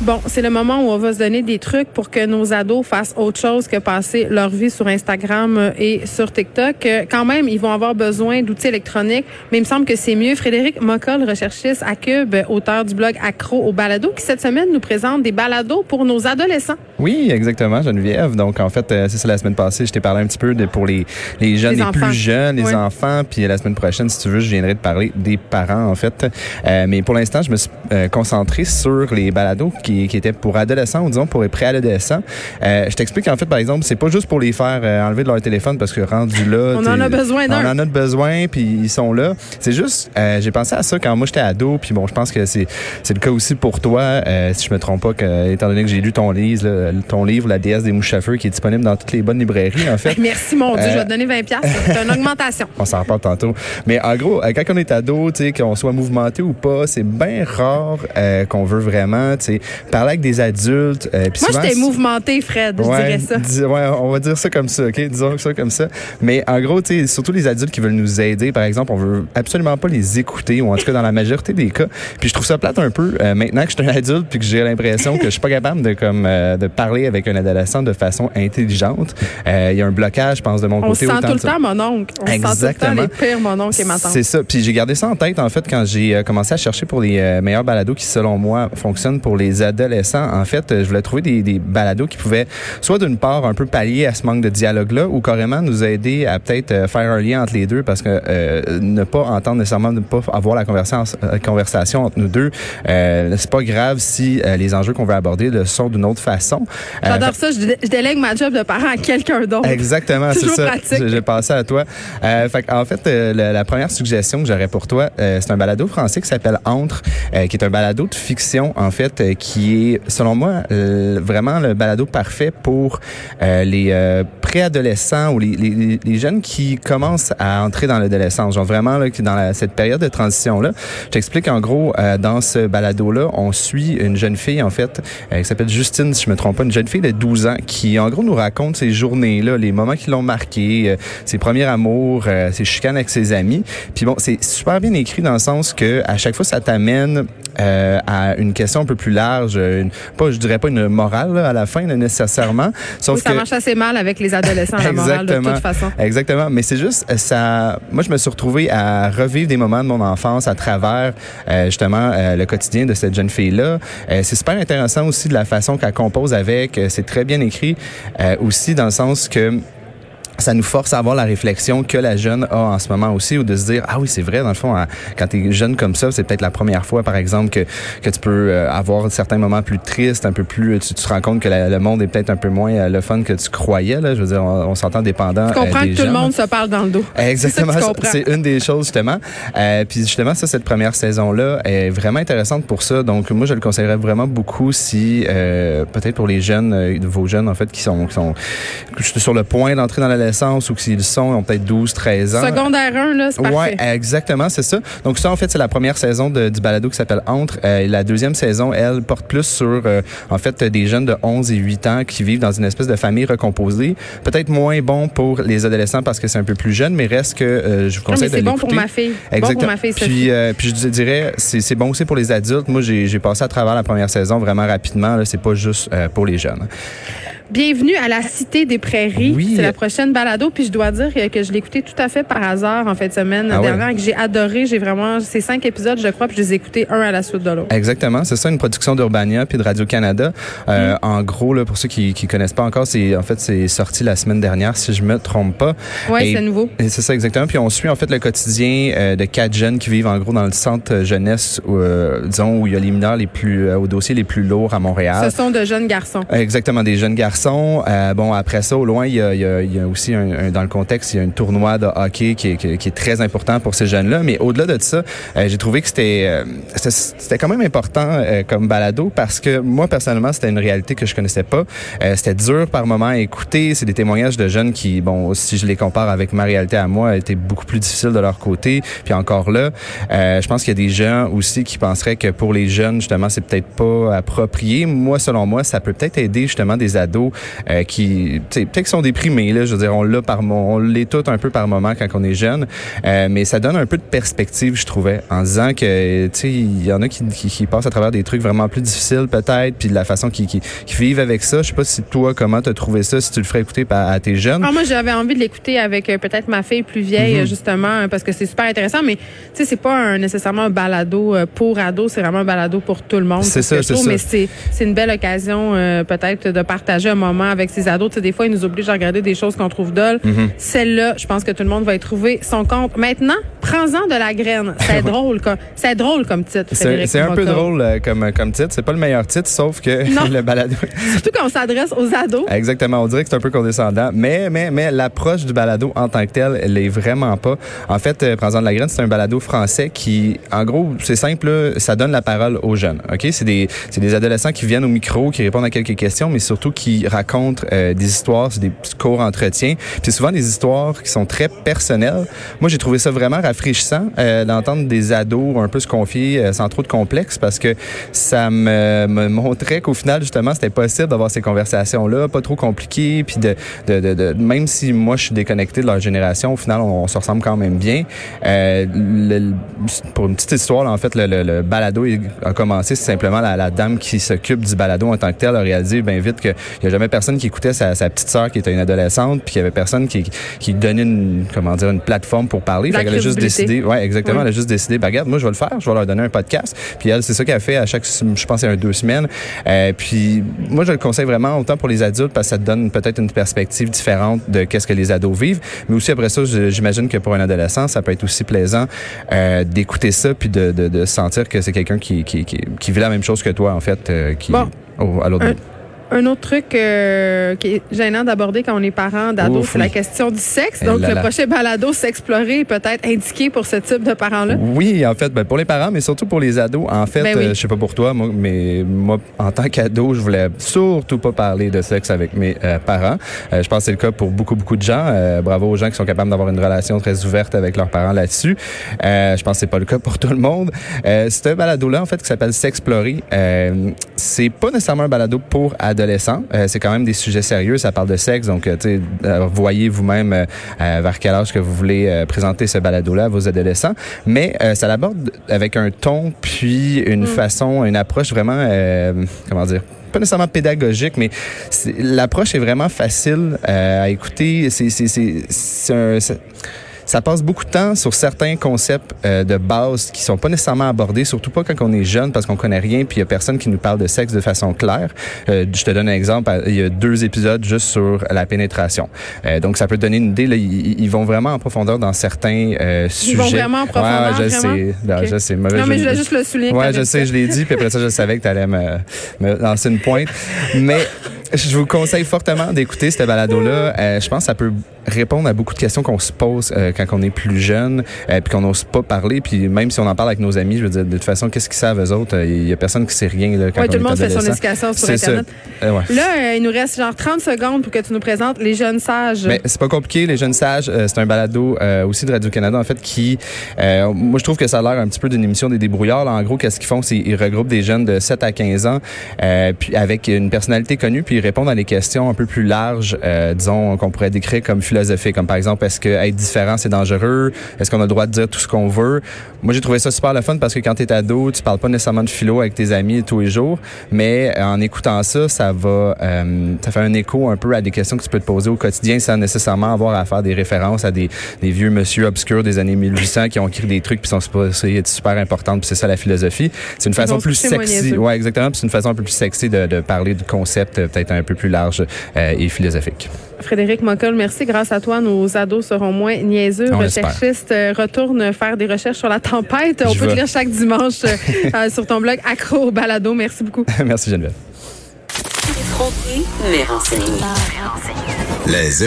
Bon, c'est le moment où on va se donner des trucs pour que nos ados fassent autre chose que passer leur vie sur Instagram et sur TikTok. Euh, quand même, ils vont avoir besoin d'outils électroniques, mais il me semble que c'est mieux. Frédéric Moccol, recherchiste à Cube, auteur du blog Accro au balado, qui cette semaine nous présente des balados pour nos adolescents. Oui, exactement, Geneviève. Donc, en fait, euh, c'est ça la semaine passée, je t'ai parlé un petit peu de, pour les, les jeunes, les, plus jeunes, les enfants. Puis la semaine prochaine, si tu veux, je viendrai te parler des parents, en fait. Euh, mais pour l'instant, je me suis concentré sur les balados qui, qui, étaient pour adolescents ou disons pour les préadolescents. Euh, je t'explique en fait, par exemple, c'est pas juste pour les faire euh, enlever de leur téléphone parce que rendu là, on en a besoin On en a besoin, puis ils sont là. C'est juste, euh, j'ai pensé à ça quand moi j'étais ado, puis bon, je pense que c'est c'est le cas aussi pour toi, euh, si je me trompe pas, que, étant donné que j'ai lu ton livre, là, ton livre, La déesse des mouches à feu, qui est disponible dans toutes les bonnes librairies en fait. Merci mon Dieu, je vais te donner 20 C'est une augmentation. on s'en reparle tantôt. Mais en gros, quand on est ado, tu sais, qu'on soit mouvementé ou pas, c'est bien rare qu'on veut vraiment, tu sais, parler avec des adultes. Euh, Moi, j'étais mouvementé, Fred, je dirais ça. ouais, on va dire ça comme ça, OK? Disons ça comme ça. Mais en gros, tu sais, surtout les adultes qui veulent nous aider, par exemple, on veut absolument pas les écouter, ou en tout cas dans la majorité des cas. Puis je trouve ça plate un peu, euh, maintenant que je suis un adulte, puis que j'ai l'impression que je suis pas capable de comme euh, de parler avec un adolescent de façon intelligente. Il y a un blocage, je pense, de mon côté. On sent tout le temps mon oncle. On Exactement. sent tout le temps les pires, mon oncle et ma tante. C'est ça. Puis j'ai gardé ça en tête, en fait, quand j'ai commencé à chercher pour les meilleurs balados qui, selon moi, fonctionnent pour les adolescents. En fait, je voulais trouver des, des balados qui pouvaient soit d'une part un peu pallier à ce manque de dialogue-là ou carrément nous aider à peut-être euh, faire un lien entre les deux parce que euh, ne pas entendre nécessairement, ne pas avoir la conversation, euh, conversation entre nous deux, euh, c'est pas grave si les enjeux qu'on veut aborder le sont d'une autre façon. J'adore ça, je, délègue ma job de parent à quelqu'un d'autre. Exactement, c'est ça. J'ai passé à toi. fait, en fait, la, la, première suggestion que j'aurais pour toi, c'est un balado français qui s'appelle Entre, qui est un balado de fiction en fait, qui est, selon moi, euh, vraiment le balado parfait pour euh, les euh, préadolescents ou les, les, les, jeunes qui commencent à entrer dans l'adolescence. Genre vraiment là, dans la, cette période de transition là. Je t'explique en gros dans ce balado là, on suit une jeune fille en fait qui s'appelle Justine si je me trompe pas, une jeune fille de 12 ans qui en gros nous raconte ces journées là, les moments qui l'ont marqué, ses premiers amours, ses chicanes avec ses amis. Puis bon, c'est super bien écrit dans le sens que à chaque fois ça t'amène euh, à une question un peu plus large, une, pas, je dirais pas une morale à la fin nécessairement. Sauf oui, ça marche assez mal avec les adolescents la morale de toute façon. Exactement, mais c'est juste ça. Moi, je me suis retrouvé à revivre des moments de mon enfance à travers euh, justement euh, le quotidien de cette jeune fille là. Euh, c'est super intéressant aussi de la façon qu'elle compose avec. C'est très bien écrit aussi dans le sens que ça nous force à avoir la réflexion que la jeune a en ce moment aussi, ou de se dire, ah oui, c'est vrai, dans le fond, hein, quand tu es jeune comme ça, c'est peut-être la première fois, par exemple, que, que tu peux euh, avoir certains moments plus tristes, un peu plus, tu, te rends compte que le monde est peut-être un peu moins euh, le fun que tu croyais, là. Je veux dire, on, s'entend dépendant. Tu comprends que tout le monde se parle dans le dos. Exactement. C'est une des choses, justement. Euh, puis justement, ça, cette première saison-là est vraiment intéressante pour ça. Donc, moi, je le conseillerais vraiment beaucoup si, euh, peut-être pour les jeunes, vos jeunes, en fait, qui sont, qui sont sur le point d'entrer dans la ou s'ils sont, ils ont peut-être 12, 13 ans. Secondaire 1, là, c'est parfait. Ouais, exactement, c'est ça. Donc ça, en fait, c'est la première saison de, du balado qui s'appelle Entre. Euh, la deuxième saison, elle, porte plus sur, euh, en fait, des jeunes de 11 et 8 ans qui vivent dans une espèce de famille recomposée. Peut-être moins bon pour les adolescents parce que c'est un peu plus jeune, mais reste que euh, je vous conseille de l'écouter. C'est bon pour ma fille. Exactement. Bon pour ma fille, puis, puis je dirais, c'est bon aussi pour les adultes. Moi, j'ai passé à travers la première saison vraiment rapidement. C'est pas juste pour les jeunes. Bienvenue à la Cité des Prairies. Oui. C'est la prochaine balado. Puis je dois dire que je l'ai écouté tout à fait par hasard en fin de semaine ah dernière et que j'ai adoré. J'ai vraiment ces cinq épisodes, je crois, puis je les ai écoutés un à la suite de l'autre. Exactement. C'est ça, une production d'Urbania puis de Radio-Canada. Euh, mm. En gros, là, pour ceux qui qui connaissent pas encore, c'est en fait c'est sorti la semaine dernière, si je me trompe pas. Oui, c'est nouveau. C'est ça exactement. Puis on suit en fait le quotidien euh, de quatre jeunes qui vivent en gros dans le centre jeunesse, euh, disons où il y a les mineurs les plus au dossier les plus lourds à Montréal. Ce sont de jeunes garçons. Exactement, des jeunes garçons euh, bon, après ça, au loin, il y a, il y a, aussi un, dans le contexte, il y a un tournoi de hockey qui est, qui est très important pour ces jeunes-là. Mais au-delà de ça, euh, j'ai trouvé que c'était euh, c'était quand même important comme balado parce que moi personnellement, c'était une réalité que je connaissais pas. c'était dur par moment à écouter. C'est des témoignages de jeunes qui, bon, si je les compare avec ma réalité à moi, étaient beaucoup plus difficiles de leur côté. Puis encore là, je pense qu'il y a des gens aussi qui penseraient que pour les jeunes, justement, c'est peut-être pas approprié. Moi, selon moi, ça peut peut-être aider justement des ados ados qui, peut-être qu'ils sont déprimés. Là, je veux dire, on l'a par, on l'est tout un peu par moment quand on est jeune, mais ça donne un peu de perspective, je trouvais, en disant que, tu sais, il y en a qui, qui, passent à travers des trucs vraiment plus difficiles peut-être, puis de la façon qu'ils qui, vivent avec ça. Je sais pas si toi, comment tu as trouvé ça, si tu le ferais écouter à, tes jeunes. Ah, moi, j'avais envie de l'écouter avec peut-être ma fille plus vieille, mhm. justement, parce que c'est super intéressant, mais tu sais, c'est pas un, nécessairement un balado pour ados, c'est vraiment un balado pour tout le monde. C'est ça, c'est ça. Mais c'est une belle occasion peut-être de partager moment avec ses ados. Tu sais, des fois, ils nous obligent à regarder des choses qu'on trouve dol. Mhm. Celle-là, je pense que tout le monde va y trouver son compte. Maintenant, prends-en de la graine. C'est drôle, c'est drôle comme titre. C'est un peu drôle euh, comme, comme titre. C'est pas le meilleur titre, sauf que le balado. Surtout quand on s'adresse aux ados. Exactement. On dirait que c'est un peu condescendant. Mais, mais, mais l'approche du balado en tant que tel, elle est vraiment pas. En fait, euh, prends-en de la graine, c'est un balado français qui, en gros, c'est simple, ça donne la parole aux jeunes. OK? C'est des, des adolescents qui viennent au micro, qui répondent à quelques questions, mais surtout qui racontent euh, des histoires, c'est des courts entretiens. c'est souvent des histoires qui sont très personnelles. Moi, j'ai trouvé ça vraiment rafraîchissant euh, d'entendre des ados un peu se confier euh, sans trop de complexe parce que ça me, me montrait qu'au final, justement, c'était possible d'avoir ces conversations-là, pas trop compliquées, puis de, de, de, de, même si moi, je suis déconnecté de leur génération, au final, on, se ressemble quand même bien. Euh, le, pour une petite histoire, en fait, le, le, balado a commencé, c'est simplement la, la, dame qui s'occupe du balado en tant que tel a réalisé bien vite qu'il n'y a jamais personne qui écoutait sa, sa petite sœur qui était une adolescente, puis qu'il y avait personne qui, qui donnait une, comment dire, une plateforme pour parler. Fait qu'elle a juste décidé, ouais, exactement, elle a juste décidé, bah, regarde, moi, je vais le faire, je vais leur donner un podcast. Puis elle, c'est ça qu'elle fait à chaque, je pense, un deux semaines. Euh, puis moi, je le conseille vraiment autant pour les adultes parce que ça te donne peut-être une perspective différente de qu'est-ce que les ados vivent. Mais aussi après ça, j'imagine que pour un adolescent, ça peut être aussi plaisant euh, d'écouter ça puis de, de, de sentir que c'est quelqu'un qui, qui, qui, qui, vit la même chose que toi, en fait, euh, qui, bon. à l'autre bout. Un autre truc euh, qui est gênant d'aborder quand on est parent d'ado, c'est la question du sexe. Donc, le prochain balado s'explorer peut-être indiqué pour ce type de parents-là. Oui, en fait, ben, pour les parents, mais surtout pour les ados. En fait, ben euh, je sais pas pour toi, moi, mais moi, en tant qu'ado, je voulais surtout pas parler de sexe avec mes euh, parents. je pense que c'est le cas pour beaucoup, beaucoup de gens. bravo aux gens qui sont capables d'avoir une relation très ouverte avec leurs parents là-dessus. je pense que c'est pas le cas pour tout le monde. c'est un balado-là, en fait, qui s'appelle S'explorer. c'est pas nécessairement un balado pour ados adolescents. Euh, c'est quand même des sujets sérieux. Ça parle de sexe. Donc, euh, tu euh, voyez vous-même vers quel âge que vous voulez présenter ce balado-là à vos adolescents. Mais ça l'aborde avec un ton, puis une mm. façon, une approche vraiment, comment dire, pas nécessairement pédagogique, mais l'approche est vraiment facile à écouter. C'est un ça passe beaucoup de temps sur certains concepts euh, de base qui sont pas nécessairement abordés, surtout pas quand on est jeune parce qu'on connaît rien puis il y a personne qui nous parle de sexe de façon claire. Euh, je te donne un exemple, il y a deux épisodes juste sur la pénétration. Euh, donc ça peut te donner une idée là, ils, vont vraiment en profondeur dans certains sujets. Ils vont vraiment en profondeur. Ouais, je sais, non, je sais, mauvais, Non, mais je voulais juste le souligner. Ouais, je sais, je l'ai dit puis après ça je savais que tu allais me, me lancer une pointe. Mais je vous conseille fortement d'écouter cette balado-là. Euh, je pense que ça peut répondre à beaucoup de questions qu'on se pose euh, quand on est plus jeune, euh, puis qu'on n'ose pas parler. Puis même si on en parle avec nos amis, je veux dire, de toute façon, qu'est-ce qu'ils savent eux autres? Il y a personne qui sait rien là, quand ouais, on tout le monde fait son éducation sur Internet. Là, il nous reste genre 30 secondes pour que tu nous présentes Les Jeunes Sages. Mais c'est pas compliqué. Les Jeunes Sages, c'est un balado aussi de Radio-Canada, en fait, qui... moi, je trouve que ça a l'air un petit peu d'une émission des débrouillards. Là. En gros, qu'est-ce qu'ils font? C'est ils regroupent des jeunes de 7 à 15 ans, puis avec une personnalité connue, puis répondre à des questions un peu plus larges, euh, disons, qu'on pourrait décrire comme philosophiques, comme par exemple, est-ce que être différent, c'est dangereux? Est-ce qu'on a le droit de dire tout ce qu'on veut? Moi, j'ai trouvé ça super le fun parce que quand tu es ado, tu parles pas nécessairement de philo avec tes amis tous les jours, mais en écoutant ça, ça va, euh, ça fait un écho un peu à des questions que tu peux te poser au quotidien sans nécessairement avoir à faire des références à des, des vieux monsieur obscurs des années 1800 qui ont écrit des trucs puis sont super importantes puis c'est ça la philosophie. C'est une façon plus sexy. Ouais, exactement. C'est une façon un peu plus sexy de, de parler du concept euh, peut-être un peu plus large euh, et philosophique. Frédéric Mockel, merci. Grâce à toi, nos ados seront moins niaiseux. On Recherchistes euh, retourne faire des recherches sur la tempête. On peut te lire chaque dimanche euh, sur ton blog Accro Balado. Merci beaucoup. merci Geneviève. Les